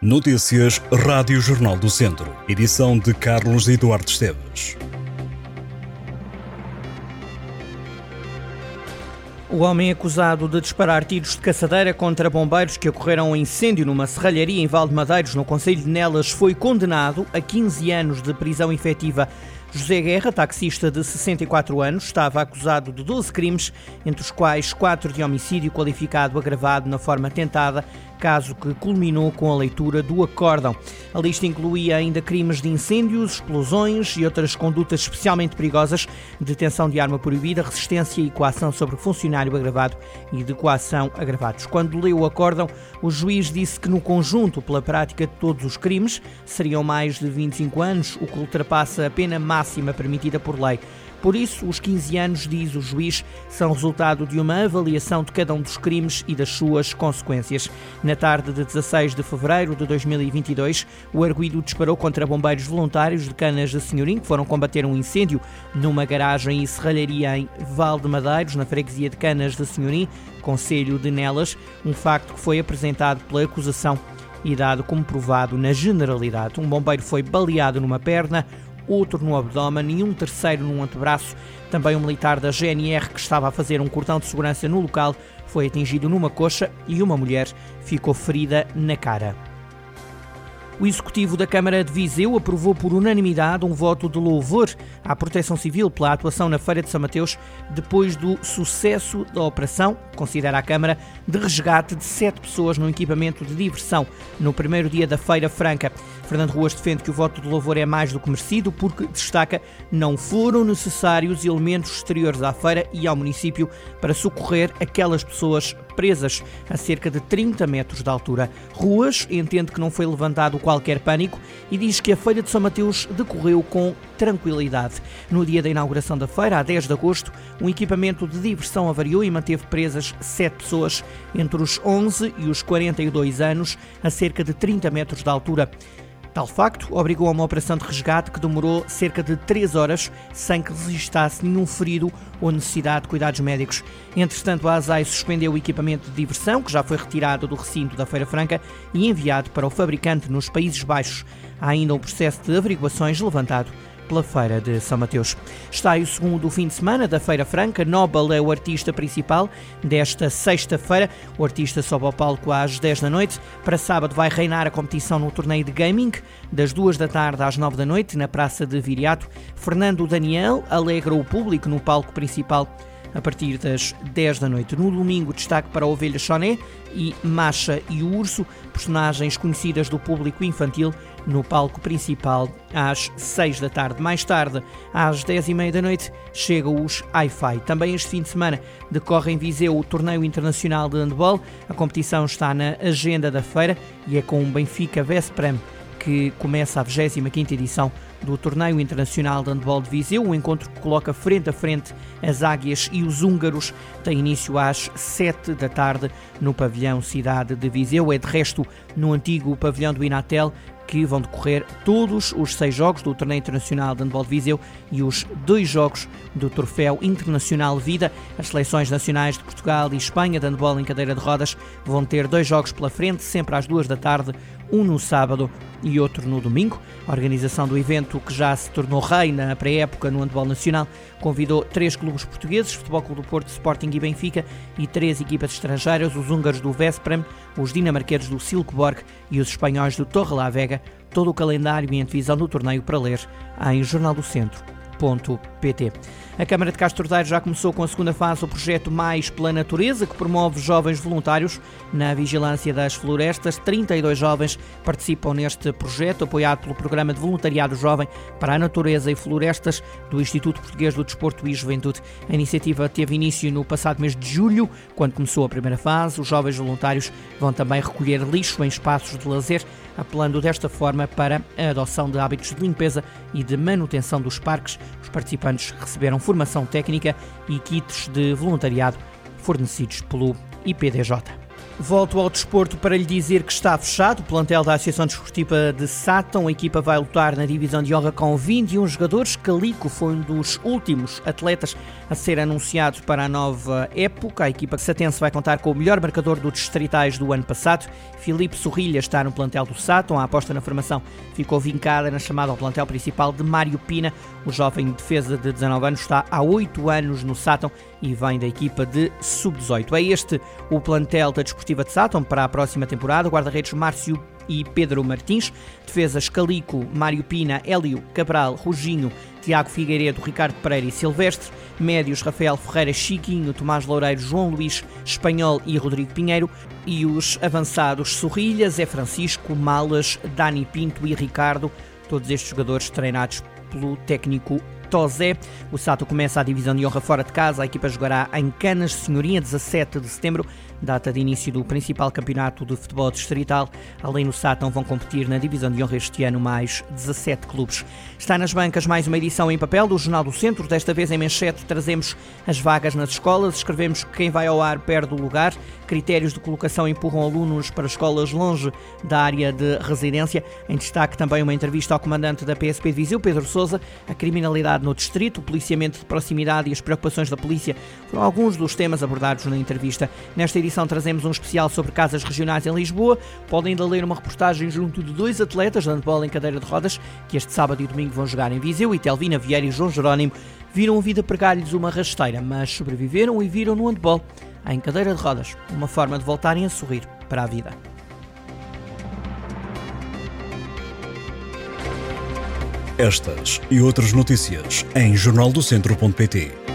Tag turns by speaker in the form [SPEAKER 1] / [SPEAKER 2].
[SPEAKER 1] Notícias Rádio Jornal do Centro. Edição de Carlos Eduardo Esteves.
[SPEAKER 2] O homem acusado de disparar tiros de caçadeira contra bombeiros que ocorreram um incêndio numa serralharia em Valdemadeiros, no Conselho de Nelas, foi condenado a 15 anos de prisão efetiva. José Guerra, taxista de 64 anos, estava acusado de 12 crimes, entre os quais 4 de homicídio qualificado agravado na forma tentada, caso que culminou com a leitura do acórdão. A lista incluía ainda crimes de incêndios, explosões e outras condutas especialmente perigosas, detenção de arma proibida, resistência e coação sobre funcionário agravado e de coação agravados. Quando leu o acórdão, o juiz disse que no conjunto, pela prática de todos os crimes, seriam mais de 25 anos, o que ultrapassa a pena máxima permitida por lei. Por isso, os 15 anos, diz o juiz, são resultado de uma avaliação de cada um dos crimes e das suas consequências. Na tarde de 16 de fevereiro de 2022, o arguído disparou contra bombeiros voluntários de Canas de Senhorim, que foram combater um incêndio numa garagem e serralharia em Val de Madeiros, na freguesia de Canas de Senhorim, Conselho de Nelas, um facto que foi apresentado pela acusação e dado como provado na generalidade. Um bombeiro foi baleado numa perna, outro no abdômen e um terceiro no antebraço. Também um militar da GNR que estava a fazer um cordão de segurança no local foi atingido numa coxa e uma mulher ficou ferida na cara. O Executivo da Câmara de Viseu aprovou por unanimidade um voto de louvor à Proteção Civil pela atuação na Feira de São Mateus depois do sucesso da operação, considera a Câmara, de resgate de sete pessoas no equipamento de diversão no primeiro dia da Feira Franca. Fernando Ruas defende que o voto de louvor é mais do que merecido porque, destaca, não foram necessários elementos exteriores à feira e ao município para socorrer aquelas pessoas presas a cerca de 30 metros de altura. Ruas entende que não foi levantado qualquer pânico e diz que a Feira de São Mateus decorreu com tranquilidade. No dia da inauguração da feira, a 10 de agosto, um equipamento de diversão avariou e manteve presas sete pessoas entre os 11 e os 42 anos, a cerca de 30 metros de altura. Tal facto obrigou a uma operação de resgate que demorou cerca de 3 horas sem que registasse nenhum ferido ou necessidade de cuidados médicos. Entretanto, a ASAI suspendeu o equipamento de diversão, que já foi retirado do recinto da Feira Franca e enviado para o fabricante nos Países Baixos. Há ainda um processo de averiguações levantado pela Feira de São Mateus. Está o segundo fim de semana da Feira Franca. Nobel é o artista principal desta sexta-feira. O artista sobe ao palco às 10 da noite. Para sábado vai reinar a competição no torneio de gaming, das 2 da tarde às 9 da noite, na Praça de Viriato. Fernando Daniel alegra o público no palco principal a partir das 10 da noite. No domingo, destaque para a Ovelha Choné e Macha e o Urso, personagens conhecidas do público infantil, no palco principal às 6 da tarde. Mais tarde, às 10 e meia da noite, chegam os Hi-Fi. Também este fim de semana decorre em Viseu o Torneio Internacional de Handball. A competição está na agenda da feira e é com o Benfica Vesprem que começa a 25ª edição do Torneio Internacional de Handball de Viseu, um encontro que coloca frente a frente as águias e os húngaros, tem início às 7 da tarde no pavilhão Cidade de Viseu, é de resto no antigo pavilhão do Inatel, que vão decorrer todos os seis jogos do Torneio Internacional de Handball de Viseu e os dois jogos do Troféu Internacional Vida. As seleções nacionais de Portugal e Espanha de handball em cadeira de rodas vão ter dois jogos pela frente, sempre às duas da tarde, um no sábado e outro no domingo. A organização do evento, que já se tornou rei na pré-época no handball nacional, convidou três clubes portugueses, Futebol Clube do Porto, Sporting e Benfica, e três equipas estrangeiras, os húngaros do Vesprem, os dinamarqueses do Silkeborg e os espanhóis do Torre la Vega. Todo o calendário e a divisão do torneio para ler em Jornal do Centro. A Câmara de Castro Daire já começou com a segunda fase do projeto Mais pela Natureza, que promove jovens voluntários na vigilância das florestas. 32 jovens participam neste projeto, apoiado pelo Programa de Voluntariado Jovem para a Natureza e Florestas do Instituto Português do Desporto e Juventude. A iniciativa teve início no passado mês de julho, quando começou a primeira fase. Os jovens voluntários vão também recolher lixo em espaços de lazer, apelando desta forma para a adoção de hábitos de limpeza e de manutenção dos parques os participantes receberam formação técnica e kits de voluntariado fornecidos pelo IPDJ. Volto ao desporto para lhe dizer que está fechado o plantel da Associação Desportiva de Sátão. A equipa vai lutar na divisão de honra com 21 jogadores. Calico foi um dos últimos atletas a ser anunciado para a nova época. A equipa satense vai contar com o melhor marcador do Distritais do ano passado. Filipe Sorrilha está no plantel do Sátão. A aposta na formação ficou vincada na chamada ao plantel principal de Mário Pina. O jovem defesa de 19 anos está há 8 anos no Sátão e vem da equipa de sub-18. É este o plantel da Desportiva de Sátão para a próxima temporada. Guarda-redes Márcio e Pedro Martins. Defesas Calico, Mário Pina, Hélio Cabral, Ruginho, Tiago Figueiredo, Ricardo Pereira e Silvestre. Médios Rafael Ferreira, Chiquinho, Tomás Loureiro, João Luís Espanhol e Rodrigo Pinheiro. E os avançados Sorrilha, Zé Francisco, Malas, Dani Pinto e Ricardo. Todos estes jogadores treinados pelo técnico Tozé. O Sato começa a divisão de honra fora de casa. A equipa jogará em Canas Senhoria, 17 de setembro data de início do principal campeonato de futebol distrital. Além do Sátão, vão competir na divisão de honra este ano mais 17 clubes. Está nas bancas mais uma edição em papel do Jornal do Centro. Desta vez em manchete trazemos as vagas nas escolas. Escrevemos que quem vai ao ar perde o lugar. Critérios de colocação empurram alunos para escolas longe da área de residência. Em destaque também uma entrevista ao comandante da PSP de Viseu, Pedro Sousa. A criminalidade no distrito, o policiamento de proximidade e as preocupações da polícia foram alguns dos temas abordados na entrevista. Nesta edição edição trazemos um especial sobre casas regionais em Lisboa. Podem ainda ler uma reportagem junto de dois atletas de handball em cadeira de rodas que este sábado e domingo vão jogar em Viseu e Telvina Vieira e João Jerónimo viram a vida pregar-lhes uma rasteira, mas sobreviveram e viram no handball, em cadeira de rodas, uma forma de voltarem a sorrir para a vida.
[SPEAKER 1] Estas e outras notícias em jornaldocentro.pt